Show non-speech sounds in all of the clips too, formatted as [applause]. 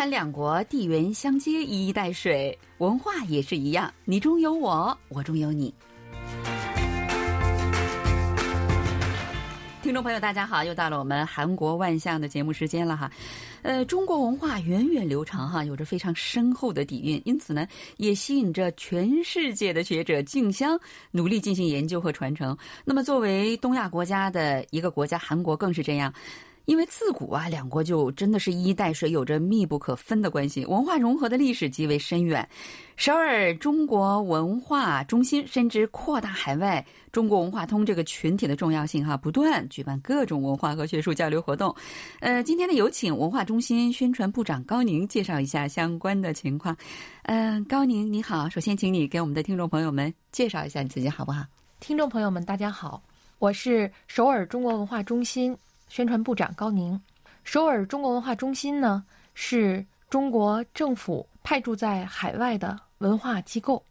韩两国地缘相接，一衣带水，文化也是一样，你中有我，我中有你。听众朋友，大家好，又到了我们韩国万象的节目时间了哈。呃，中国文化源远流长哈，有着非常深厚的底蕴，因此呢，也吸引着全世界的学者竞相努力进行研究和传承。那么，作为东亚国家的一个国家，韩国更是这样。因为自古啊，两国就真的是一衣带水，有着密不可分的关系，文化融合的历史极为深远。首尔中国文化中心深知扩大海外中国文化通这个群体的重要性，哈，不断举办各种文化和学术交流活动。呃，今天呢，有请文化中心宣传部长高宁介绍一下相关的情况。嗯，高宁你好，首先请你给我们的听众朋友们介绍一下你自己好不好？听众朋友们，大家好，我是首尔中国文化中心。宣传部长高宁，首尔中国文化中心呢是中国政府派驻在海外的文化机构。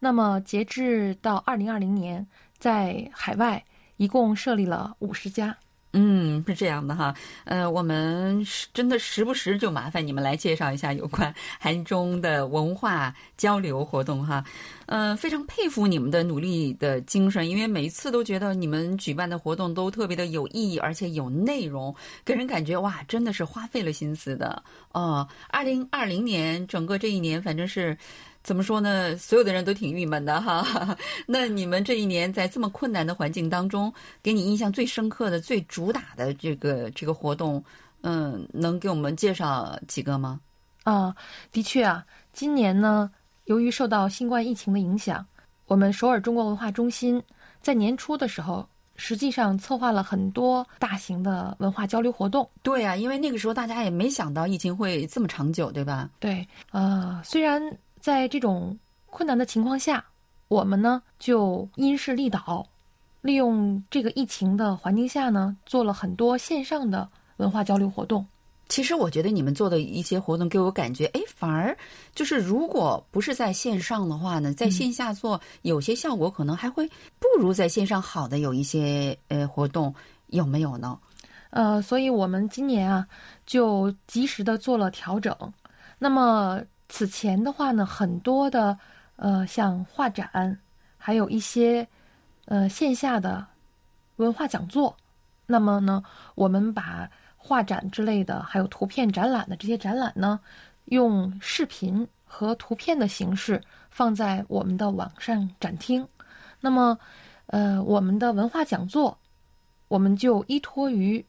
那么截至到二零二零年，在海外一共设立了五十家。嗯，是这样的哈，呃，我们真的时不时就麻烦你们来介绍一下有关韩中的文化交流活动哈，嗯，非常佩服你们的努力的精神，因为每一次都觉得你们举办的活动都特别的有意义，而且有内容，给人感觉哇，真的是花费了心思的哦。二零二零年整个这一年，反正是。怎么说呢？所有的人都挺郁闷的哈。[laughs] 那你们这一年在这么困难的环境当中，给你印象最深刻的、最主打的这个这个活动，嗯，能给我们介绍几个吗？啊，的确啊，今年呢，由于受到新冠疫情的影响，我们首尔中国文化中心在年初的时候，实际上策划了很多大型的文化交流活动。对啊，因为那个时候大家也没想到疫情会这么长久，对吧？对，呃，虽然。在这种困难的情况下，我们呢就因势利导，利用这个疫情的环境下呢，做了很多线上的文化交流活动。其实我觉得你们做的一些活动给我感觉，哎，反而就是如果不是在线上的话呢，在线下做有些效果可能还会不如在线上好的有一些呃活动，有没有呢？呃，所以我们今年啊就及时的做了调整。那么。此前的话呢，很多的呃，像画展，还有一些呃线下的文化讲座。那么呢，我们把画展之类的，还有图片展览的这些展览呢，用视频和图片的形式放在我们的网上展厅。那么，呃，我们的文化讲座，我们就依托于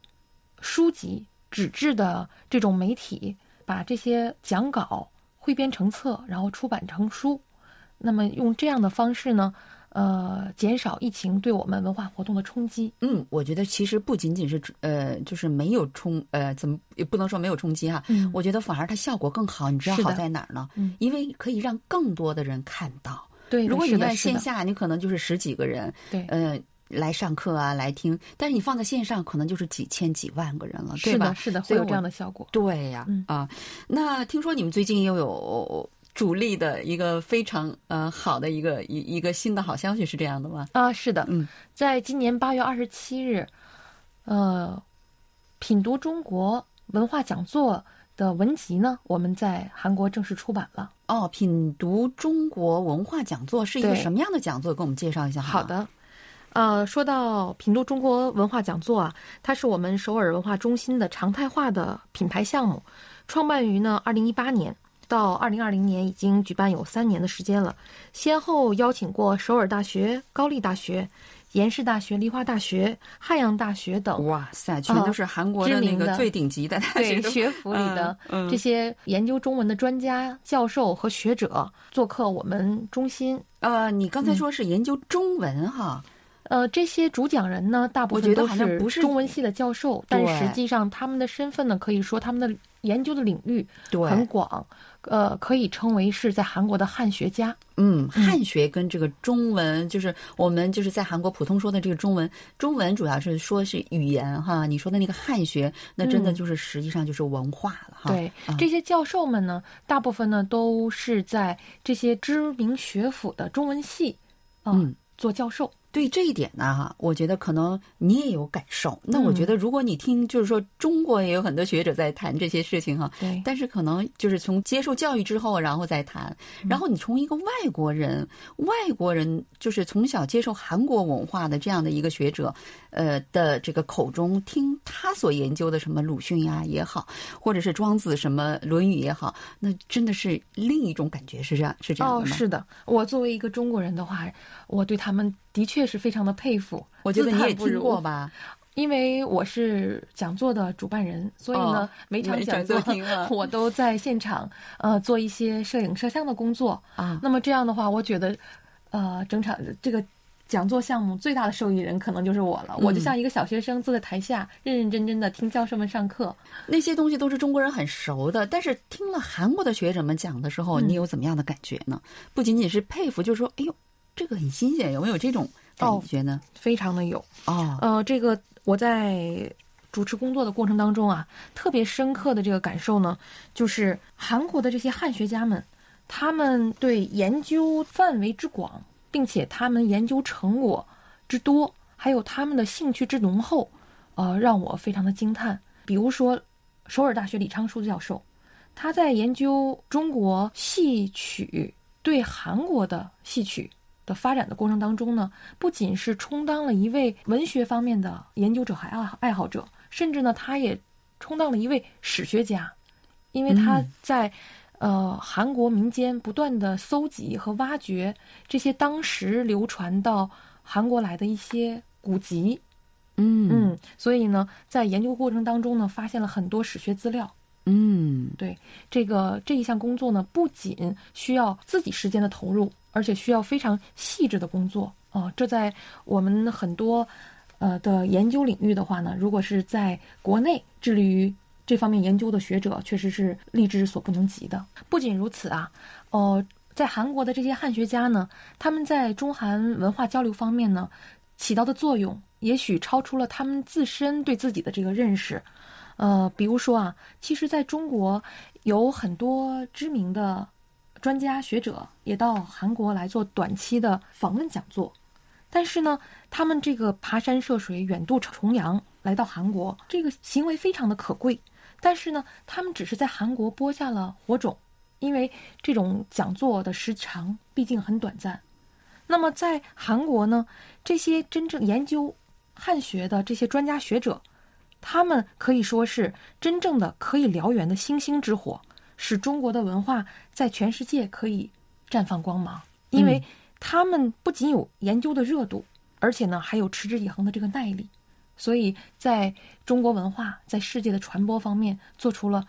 书籍纸质的这种媒体，把这些讲稿。汇编成册，然后出版成书，那么用这样的方式呢，呃，减少疫情对我们文化活动的冲击。嗯，我觉得其实不仅仅是呃，就是没有冲呃，怎么也不能说没有冲击哈。嗯，我觉得反而它效果更好。你知道好在哪儿呢？嗯，因为可以让更多的人看到。对，如果你在线下，你可能就是十几个人。对，嗯。来上课啊，来听，但是你放在线上，可能就是几千几万个人了，对吧？是的，会有这样的效果。对呀，啊，那听说你们最近又有主力的一个非常呃好的一个一一个新的好消息，是这样的吗？啊，是的，嗯，在今年八月二十七日，呃，品读中国文化讲座的文集呢，我们在韩国正式出版了。哦，品读中国文化讲座是一个什么样的讲座？给我们介绍一下。好的。呃，说到品读中国文化讲座啊，它是我们首尔文化中心的常态化的品牌项目，创办于呢二零一八年到二零二零年，已经举办有三年的时间了，先后邀请过首尔大学、高丽大学、延世大学、梨花大学、汉阳大学等，哇塞，全都是韩国的那个最顶级的大学学府里的这些研究中文的专家、教授和学者做客我们中心。呃，你刚才说是研究中文哈。呃，这些主讲人呢，大部分都是中文系的教授，但实际上他们的身份呢，可以说他们的研究的领域很广，呃，可以称为是在韩国的汉学家。嗯，汉学跟这个中文，就是我们就是在韩国普通说的这个中文，中文主要是说是语言哈。你说的那个汉学，那真的就是实际上就是文化了哈。对，这些教授们呢，大部分呢都是在这些知名学府的中文系，嗯，做教授。对这一点呢，哈，我觉得可能你也有感受。那我觉得，如果你听，就是说中国也有很多学者在谈这些事情，哈，对。但是可能就是从接受教育之后，然后再谈。然后你从一个外国人，外国人就是从小接受韩国文化的这样的一个学者，呃的这个口中听他所研究的什么鲁迅呀也好，或者是庄子什么《论语》也好，那真的是另一种感觉，是这样，是这样的吗？哦，是的。我作为一个中国人的话，我对他们的确是非常的佩服。我觉得你也听过吧？因为我是讲座的主办人，所以呢，每场讲座 [laughs] 我都在现场，呃，做一些摄影摄像的工作啊。那么这样的话，我觉得，呃，整场这个讲座项目最大的受益人可能就是我了。我就像一个小学生坐在台下，认认真真的听教授们上课。那些东西都是中国人很熟的，但是听了韩国的学者们讲的时候，你有怎么样的感觉呢？不仅仅是佩服，就是说，哎呦，这个很新鲜，有没有这种感觉呢？非常的有哦，呃，这个。我在主持工作的过程当中啊，特别深刻的这个感受呢，就是韩国的这些汉学家们，他们对研究范围之广，并且他们研究成果之多，还有他们的兴趣之浓厚，呃，让我非常的惊叹。比如说，首尔大学李昌书教授，他在研究中国戏曲对韩国的戏曲。的发展的过程当中呢，不仅是充当了一位文学方面的研究者和爱爱好者，甚至呢，他也充当了一位史学家，因为他在呃韩国民间不断的搜集和挖掘这些当时流传到韩国来的一些古籍，嗯。嗯，所以呢，在研究过程当中呢，发现了很多史学资料，嗯，对这个这一项工作呢，不仅需要自己时间的投入。而且需要非常细致的工作啊！这在我们很多呃的研究领域的话呢，如果是在国内致力于这方面研究的学者，确实是力之所不能及的。不仅如此啊，呃，在韩国的这些汉学家呢，他们在中韩文化交流方面呢，起到的作用也许超出了他们自身对自己的这个认识。呃，比如说啊，其实在中国有很多知名的。专家学者也到韩国来做短期的访问讲座，但是呢，他们这个爬山涉水、远渡重洋来到韩国，这个行为非常的可贵。但是呢，他们只是在韩国播下了火种，因为这种讲座的时长毕竟很短暂。那么在韩国呢，这些真正研究汉学的这些专家学者，他们可以说是真正的可以燎原的星星之火。使中国的文化在全世界可以绽放光芒，因为他们不仅有研究的热度，而且呢还有持之以恒的这个耐力，所以在中国文化在世界的传播方面做出了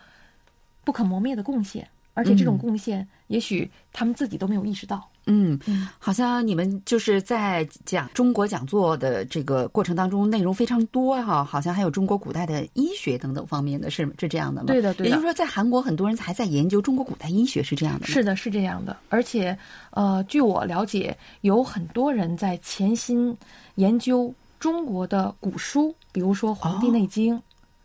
不可磨灭的贡献，而且这种贡献也许他们自己都没有意识到。嗯，好像你们就是在讲中国讲座的这个过程当中，内容非常多哈，好像还有中国古代的医学等等方面的，是是这样的吗？对的，对的。也就是说，在韩国很多人还在研究中国古代医学，是这样的吗。是的，是这样的。而且，呃，据我了解，有很多人在潜心研究中国的古书，比如说《黄帝内经》。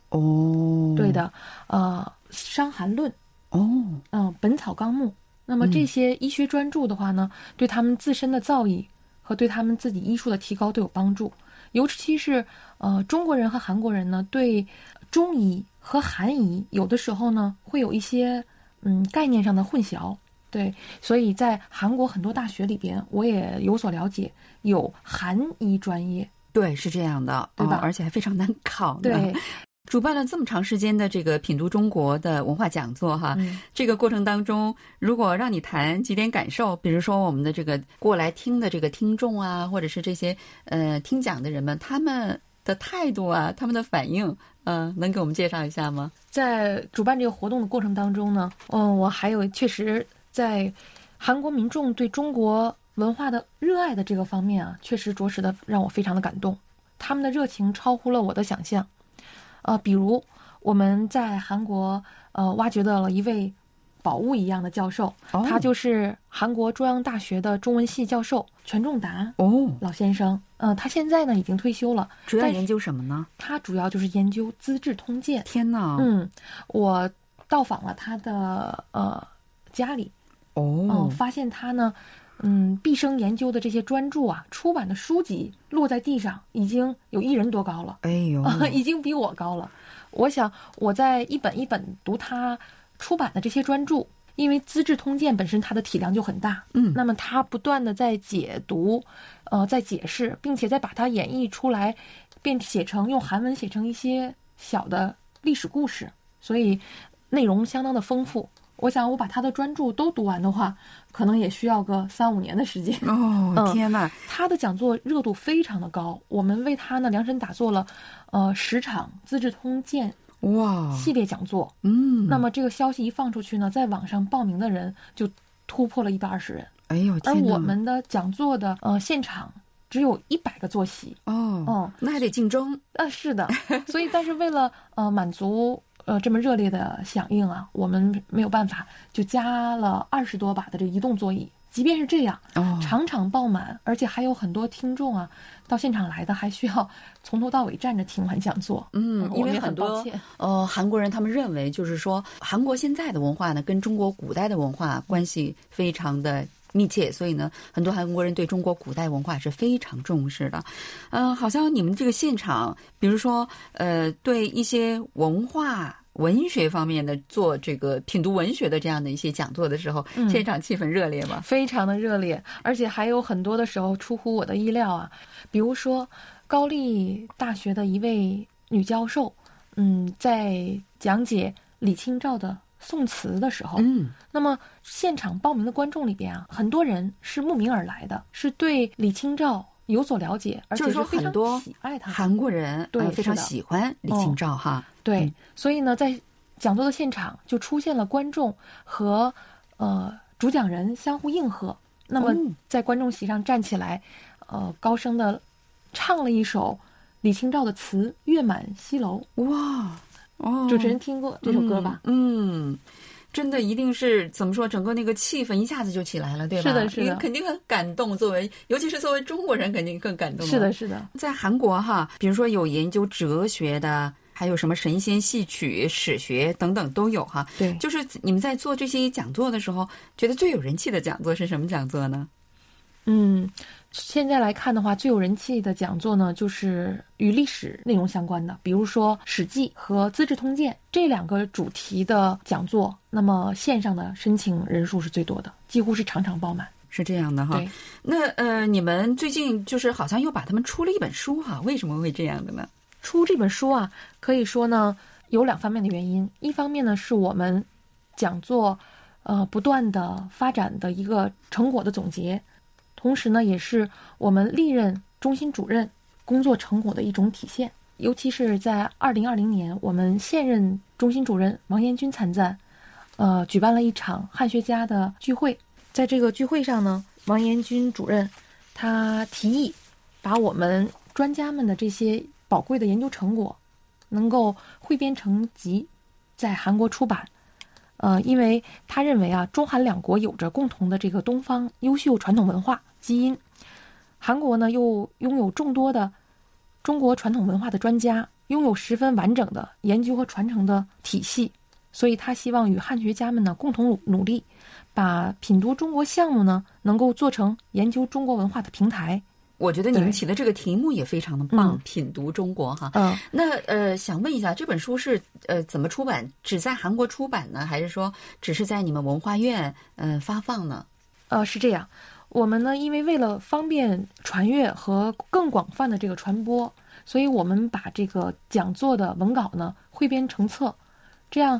哦，对的。呃，《伤寒论》。哦，嗯，《本草纲目》。那么这些医学专著的话呢，对他们自身的造诣和对他们自己医术的提高都有帮助。尤其是呃，中国人和韩国人呢，对中医和韩医有的时候呢，会有一些嗯概念上的混淆。对，所以在韩国很多大学里边，我也有所了解，有韩医专业。对，是这样的，对吧？而且还非常难考。对。[laughs] 主办了这么长时间的这个品读中国的文化讲座哈，这个过程当中，如果让你谈几点感受，比如说我们的这个过来听的这个听众啊，或者是这些呃听讲的人们，他们的态度啊，他们的反应，嗯，能给我们介绍一下吗？在主办这个活动的过程当中呢，嗯，我还有确实在韩国民众对中国文化的热爱的这个方面啊，确实着实的让我非常的感动，他们的热情超乎了我的想象。呃，比如我们在韩国呃挖掘到了一位宝物一样的教授，他就是韩国中央大学的中文系教授全仲达哦老先生。呃，他现在呢已经退休了，主要研究什么呢？他主要就是研究《资治通鉴》。天哪！嗯，我到访了他的呃家里，哦，发现他呢嗯，毕生研究的这些专著啊，出版的书籍落在地上，已经有一人多高了。哎呦，[laughs] 已经比我高了。我想我在一本一本读他出版的这些专著，因为《资治通鉴》本身它的体量就很大，嗯那么他不断的在解读，呃，在解释，并且再把它演绎出来，变写成用韩文写成一些小的历史故事，所以内容相当的丰富。我想我把他的专著都读完的话，可能也需要个三五年的时间。哦，嗯天哪！他的讲座热度非常的高，我们为他呢量身打造了，呃，十场《资治通鉴》哇，系列讲座。嗯，那么这个消息一放出去呢，在网上报名的人就突破了一百二十人，哎呦，而天哪我们的讲座的呃现场只有一百个坐席。哦哦，那还得竞争，啊，是的，[laughs] 所以但是为了呃满足呃这么热烈的响应啊，我们没有办法，就加了二十多把的这移动座椅。即便是这样，哦场场爆满，而且还有很多听众啊到现场来的，还需要从头到尾站着听完讲座。嗯，因为很多呃韩国人他们认为，就是说韩国现在的文化呢，跟中国古代的文化关系非常的。密切，所以呢，很多韩国人对中国古代文化是非常重视的。嗯、好像你们这个现场，比如说，呃，对一些文化、文学方面的做这个品读文学的这样的一些讲座的时候，嗯现场气氛热烈吗？非常的热烈，而且还有很多的时候出乎我的意料啊。比如说，高丽大学的一位女教授，嗯，在讲解李清照的宋词的时候，嗯，那么现场报名的观众里边啊，很多人是慕名而来的，是对李清照有所了解，而且就是说非常很多喜爱她。韩国人对呃非常喜欢李清照哈。对，嗯所以呢，在讲座的现场就出现了观众和呃主讲人相互应和。那么哦在观众席上站起来，呃，高声的唱了一首李清照的词《月满西楼哇，哦》。主持人听过这首歌吧？嗯？嗯，真的一定是怎么说，整个那个气氛一下子就起来了，对吧？是的是的因为肯定很感动。作为，尤其是作为中国人，肯定更感动。是的，，是的，在韩国哈，比如说有研究哲学的。还有什么神仙戏曲、史学等等都有哈。对，就是你们在做这些讲座的时候，觉得最有人气的讲座是什么讲座呢？嗯，现在来看的话，最有人气的讲座呢，就是与历史内容相关的，比如说《史记》和《资治通鉴》这两个主题的讲座。那么线上的申请人数是最多的，几乎是场场爆满。是这样的哈对。那呃，你们最近就是好像又把他们出了一本书哈，为什么会这样的呢？出这本书啊，可以说呢有两方面的原因。一方面呢是我们讲座呃不断的发展的一个成果的总结，同时呢也是我们历任中心主任工作成果的一种体现。尤其是在二零二零年，我们现任中心主任王延军参赞，呃，举办了一场汉学家的聚会。在这个聚会上呢，王延军主任他提议把我们专家们的这些宝贵的研究成果，能够汇编成集，在韩国出版。呃，因为他认为啊，中韩两国有着共同的这个东方优秀传统文化基因，韩国呢又拥有众多的中国传统文化的专家，拥有十分完整的研究和传承的体系，所以他希望与汉学家们呢共同努努力，把品读中国项目呢能够做成研究中国文化的平台。我觉得你们起的这个题目也非常的棒，嗯品读中国哈。嗯、那呃，想问一下，这本书是呃怎么出版？只在韩国出版呢，还是说只是在你们文化院呃发放呢？呃，是这样，我们呢，因为为了方便传阅和更广泛的这个传播，所以我们把这个讲座的文稿呢汇编成册，这样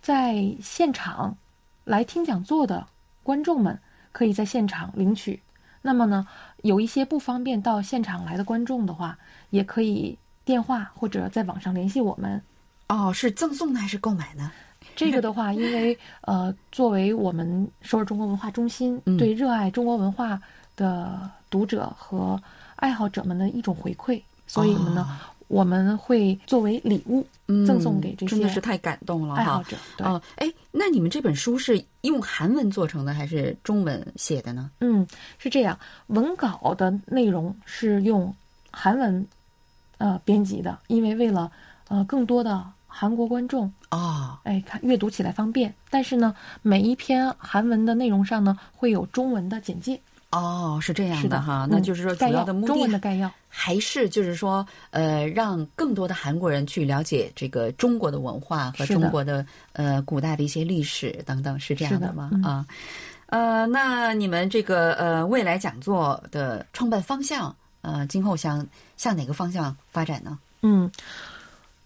在现场来听讲座的观众们可以在现场领取。那么呢，有一些不方便到现场来的观众的话，也可以电话或者在网上联系我们。哦，是赠送的还是购买呢？这个的话，因为呃，作为我们首尔中国文化中心嗯对热爱中国文化的读者和爱好者们的一种回馈，所以呢，我们会作为礼物嗯赠送给这些真的是太感动了哈。爱好者。对，哦，哎，那你们这本书是用韩文做成的还是中文写的呢？嗯，是这样，文稿的内容是用韩文呃编辑的，因为为了呃更多的韩国观众啊，哎，看阅读起来方便。但是呢，每一篇韩文的内容上呢，会有中文的简介。哦，是这样的哈，嗯那就是说主要要的目中文的的概要。还是就是说，呃，让更多的韩国人去了解这个中国的文化和中国的呃古代的一些历史等等，是这样的吗？嗯啊，呃，那你们这个呃未来讲座的创办方向，呃，今后想向哪个方向发展呢？嗯，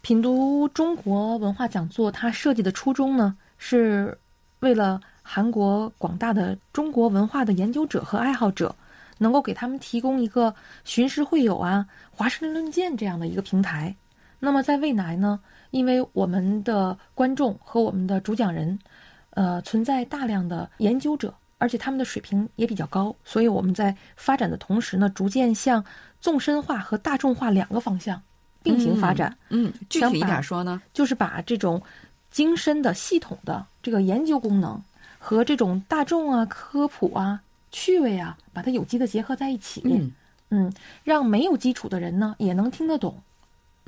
品读中国文化讲座，它设计的初衷呢，是为了韩国广大的中国文化的研究者和爱好者，能够给他们提供一个寻师会友啊、华盛顿论剑这样的一个平台。那么在未来呢，因为我们的观众和我们的主讲人，呃，存在大量的研究者，而且他们的水平也比较高，所以我们在发展的同时呢，逐渐向纵深化和大众化两个方向并行发展。嗯，具体一点说呢？就是把这种精深的、系统的这个研究功能和这种大众啊、科普啊、趣味啊，把它有机的结合在一起。嗯嗯让没有基础的人呢也能听得懂，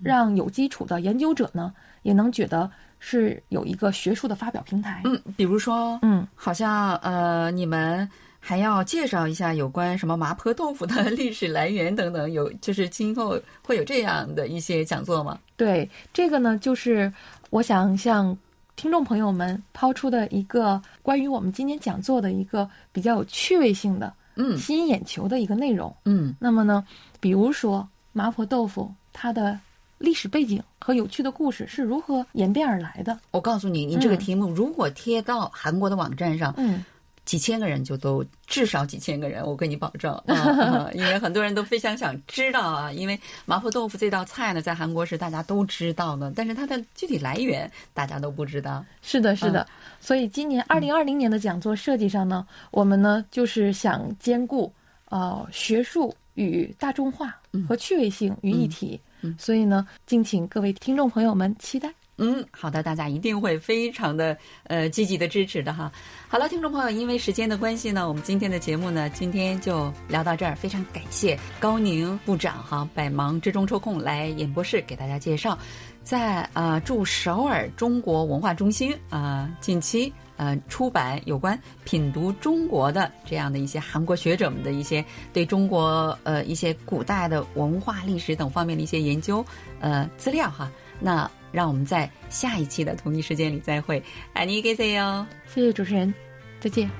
让有基础的研究者呢也能觉得是有一个学术的发表平台。嗯，比如说，嗯好像呃，你们还要介绍一下有关什么麻婆豆腐的 [laughs] 历史来源等等，有就是今后会有这样的一些讲座吗？对，这个呢，就是我想向听众朋友们抛出的一个关于我们今天讲座的一个比较有趣味性的、嗯吸引眼球的一个内容。嗯那么呢，比如说麻婆豆腐，它的历史背景和有趣的故事是如何演变而来的？我告诉你，你这个嗯题目如果贴到韩国的网站上，嗯，几千个人就都至少几千个人，我跟你保证啊、啊 [laughs] 因为很多人都非常想知道啊，因为麻婆豆腐这道菜呢，在韩国是大家都知道的，但是它的具体来源大家都不知道。是的，是的。所以今年二零二零年的讲座设计上呢，我们呢就是想兼顾呃学术与大众化和趣味性于一体。所以呢，敬请各位听众朋友们期待。嗯，好的，大家一定会非常的呃积极的支持的哈。好了，听众朋友，因为时间的关系呢，我们今天的节目呢，今天就聊到这儿。非常感谢高宁部长哈，百忙之中抽空来演播室给大家介绍，在、呃驻首尔中国文化中心啊、近期。呃，出版有关品读中国的这样的一些韩国学者们的一些对中国呃一些古代的文化历史等方面的一些研究呃资料哈。那让我们在下一期的同一时间里再会，爱你给谁哟。谢谢主持人，再见。